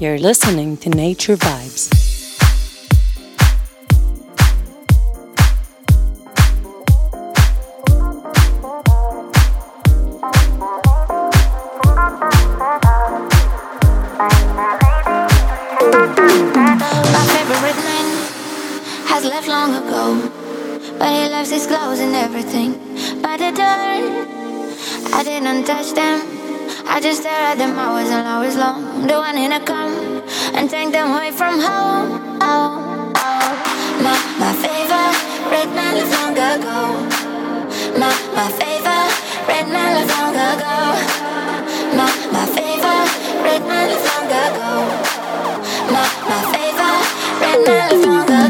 You're listening to Nature Vibes. I just stare at them hours and hours long. The one in a come and take them away from home. Oh, oh. My, my favorite man left long ago. My, my favorite man left long ago. My, my favorite man left long ago. My, my favorite man left long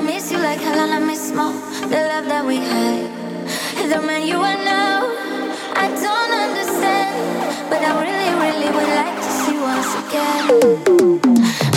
miss you like hell and I miss more the love that we had. The man you are now, I don't understand, but I really, really would like to see once again.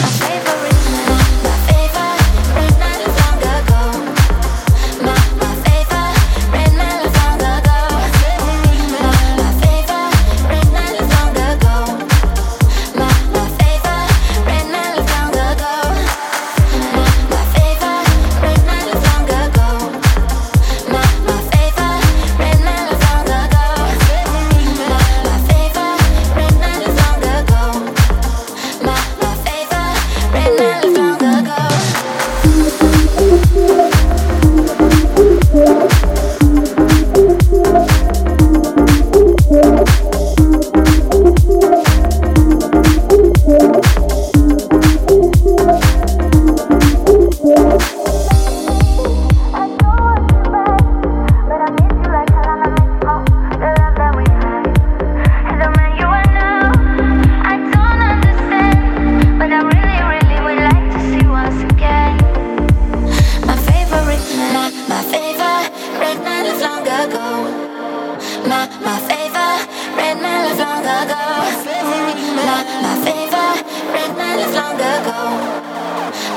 long ago.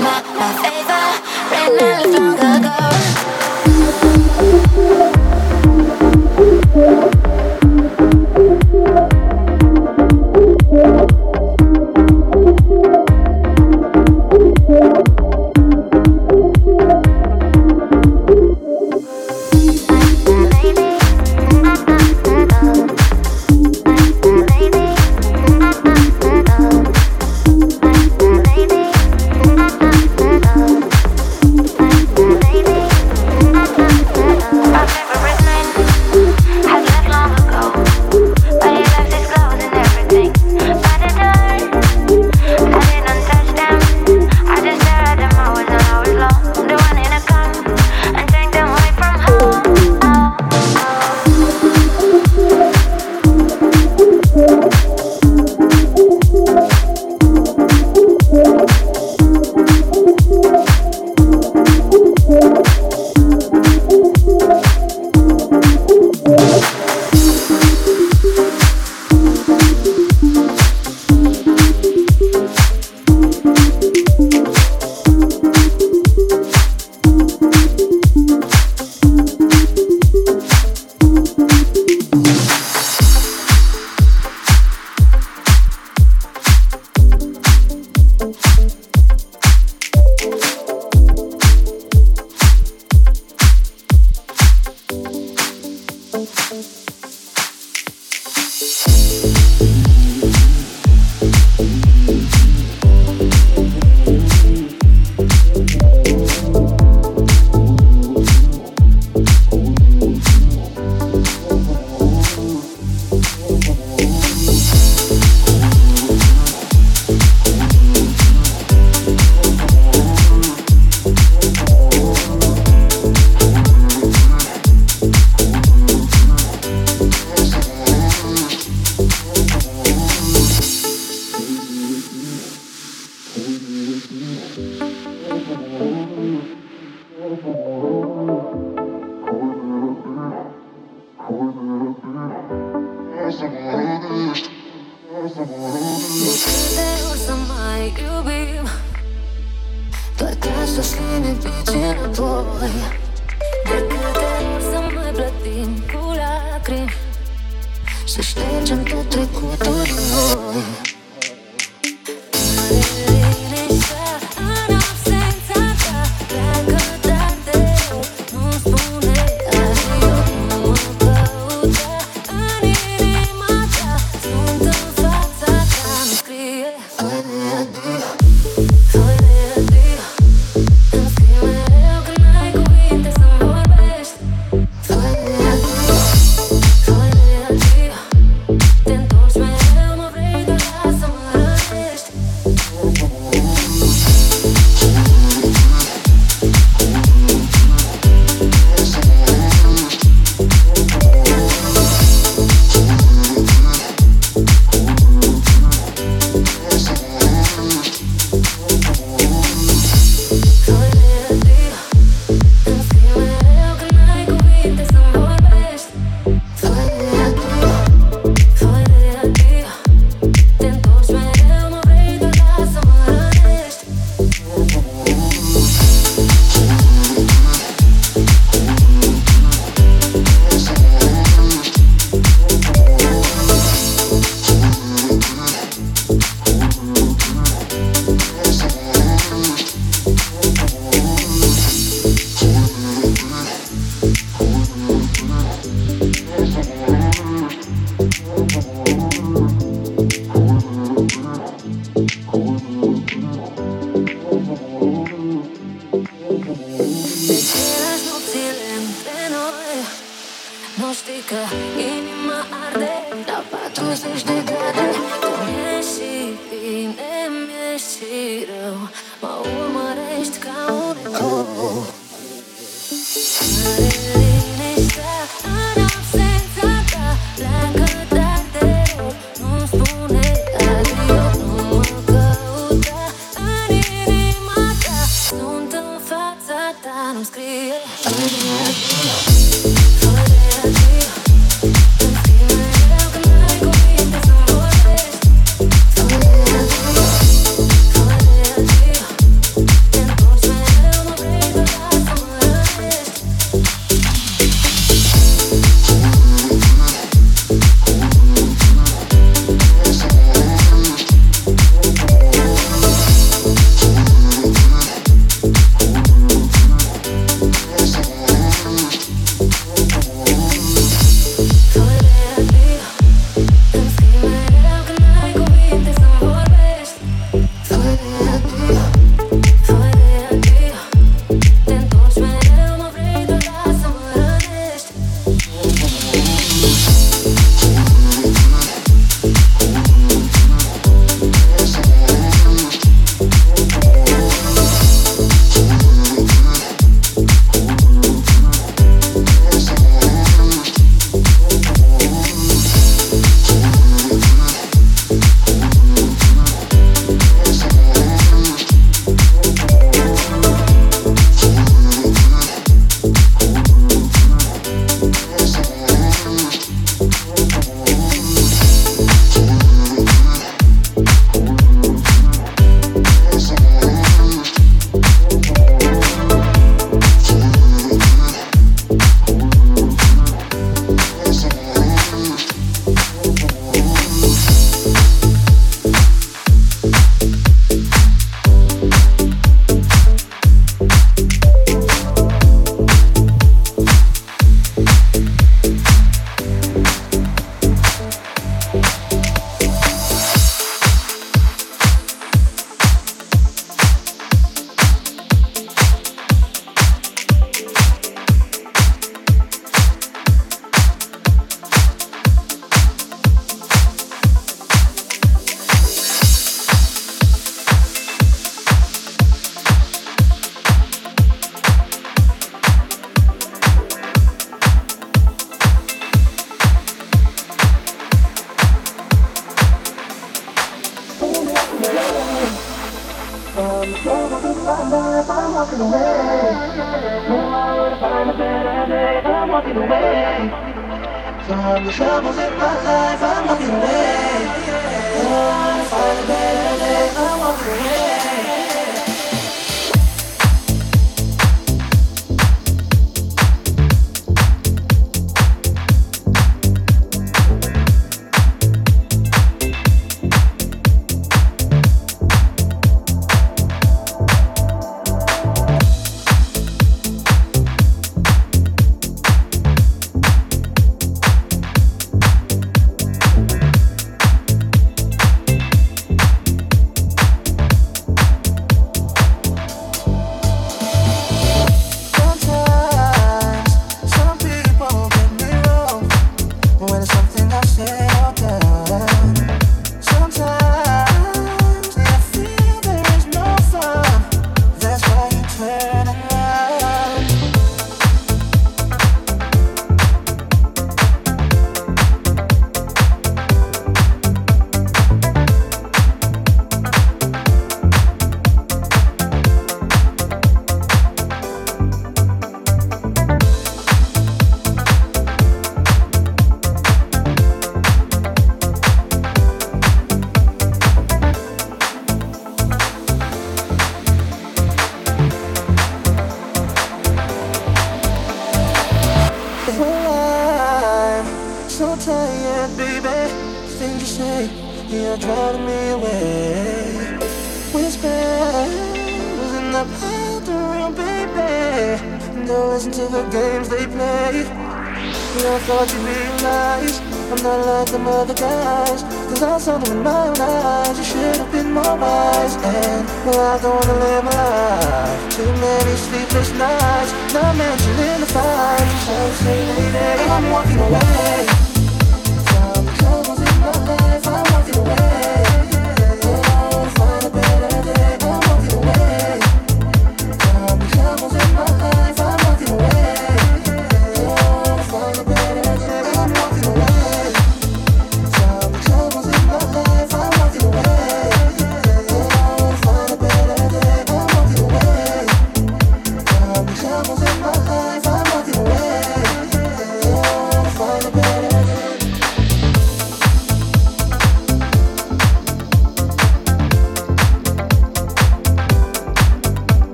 My, my favorite red light long ago.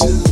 Yeah.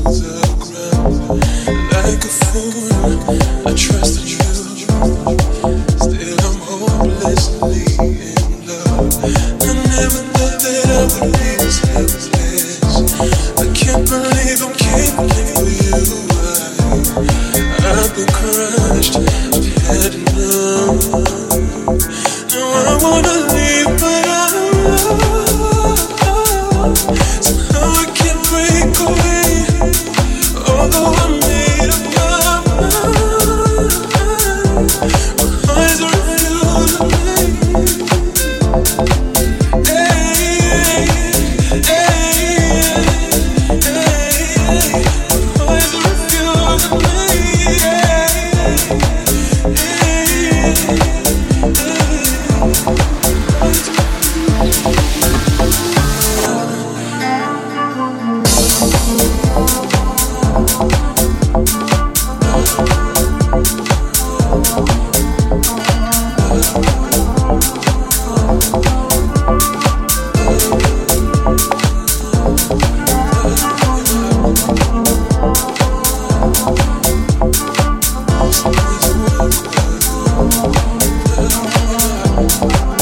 Bye.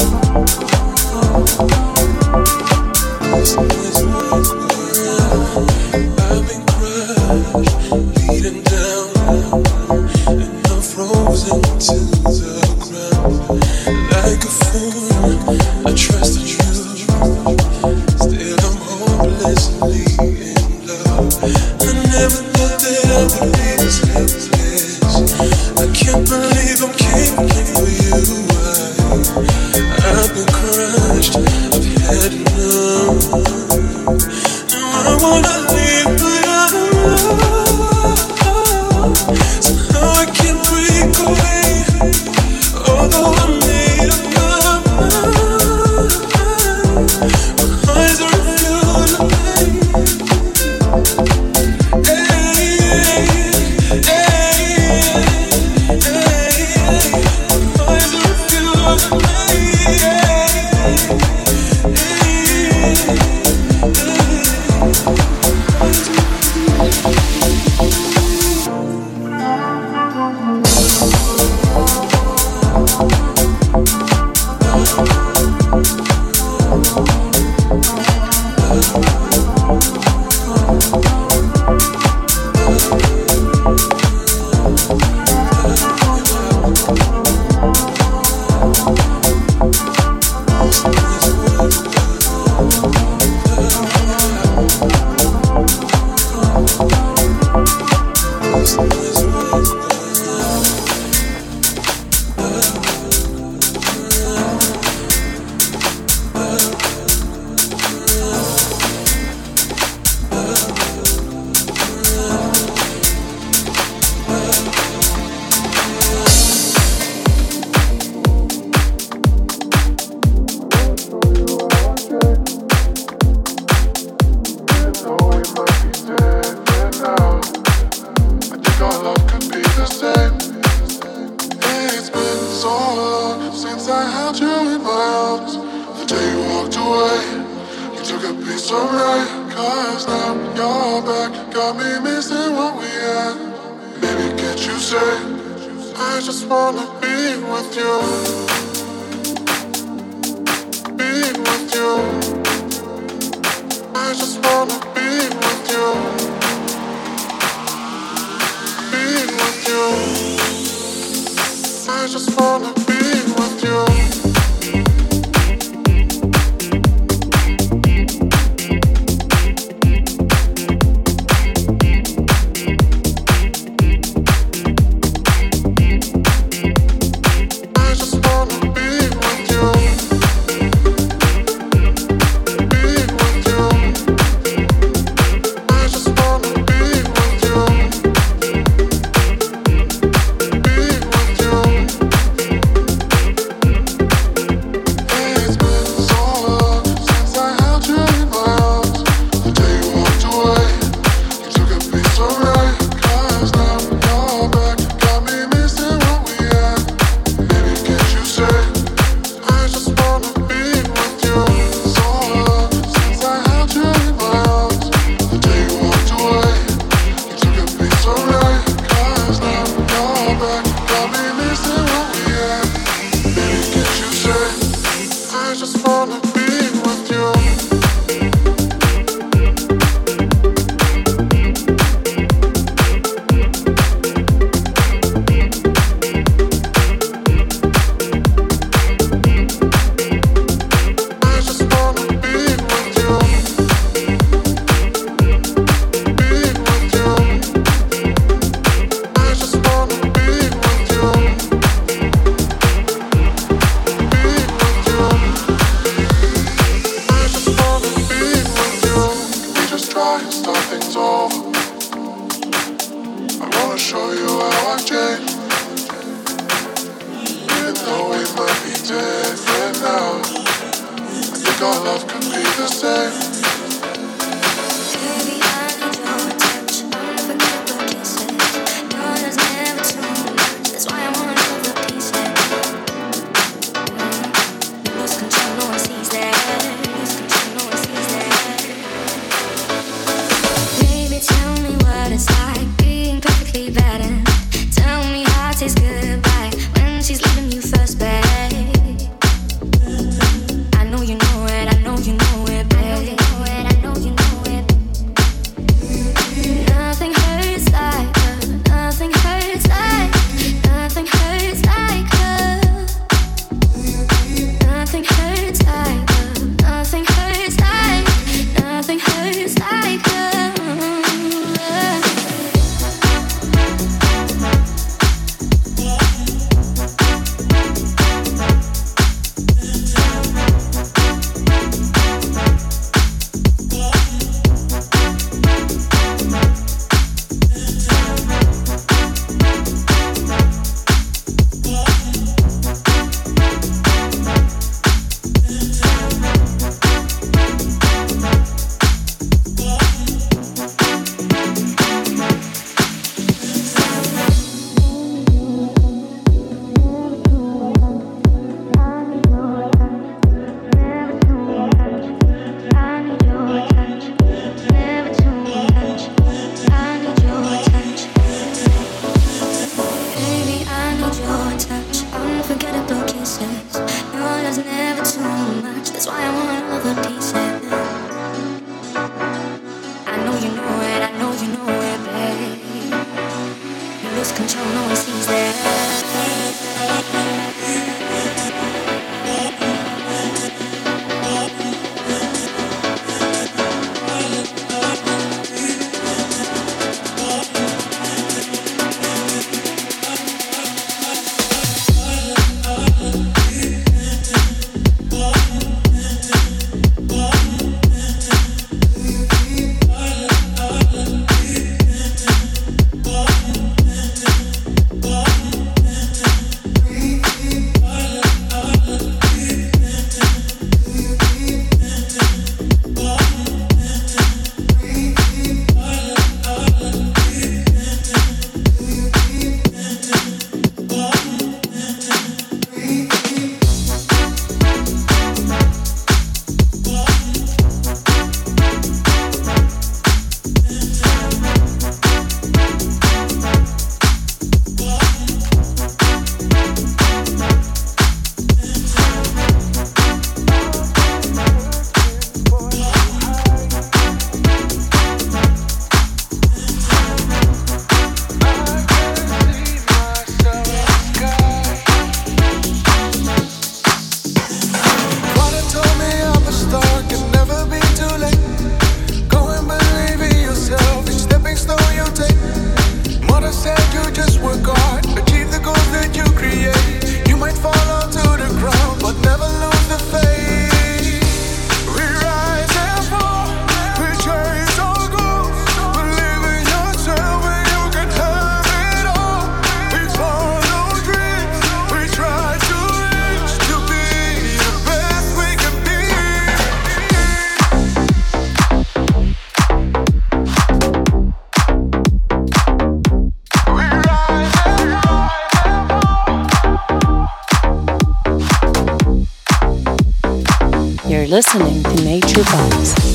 Listening to Nature Vibes.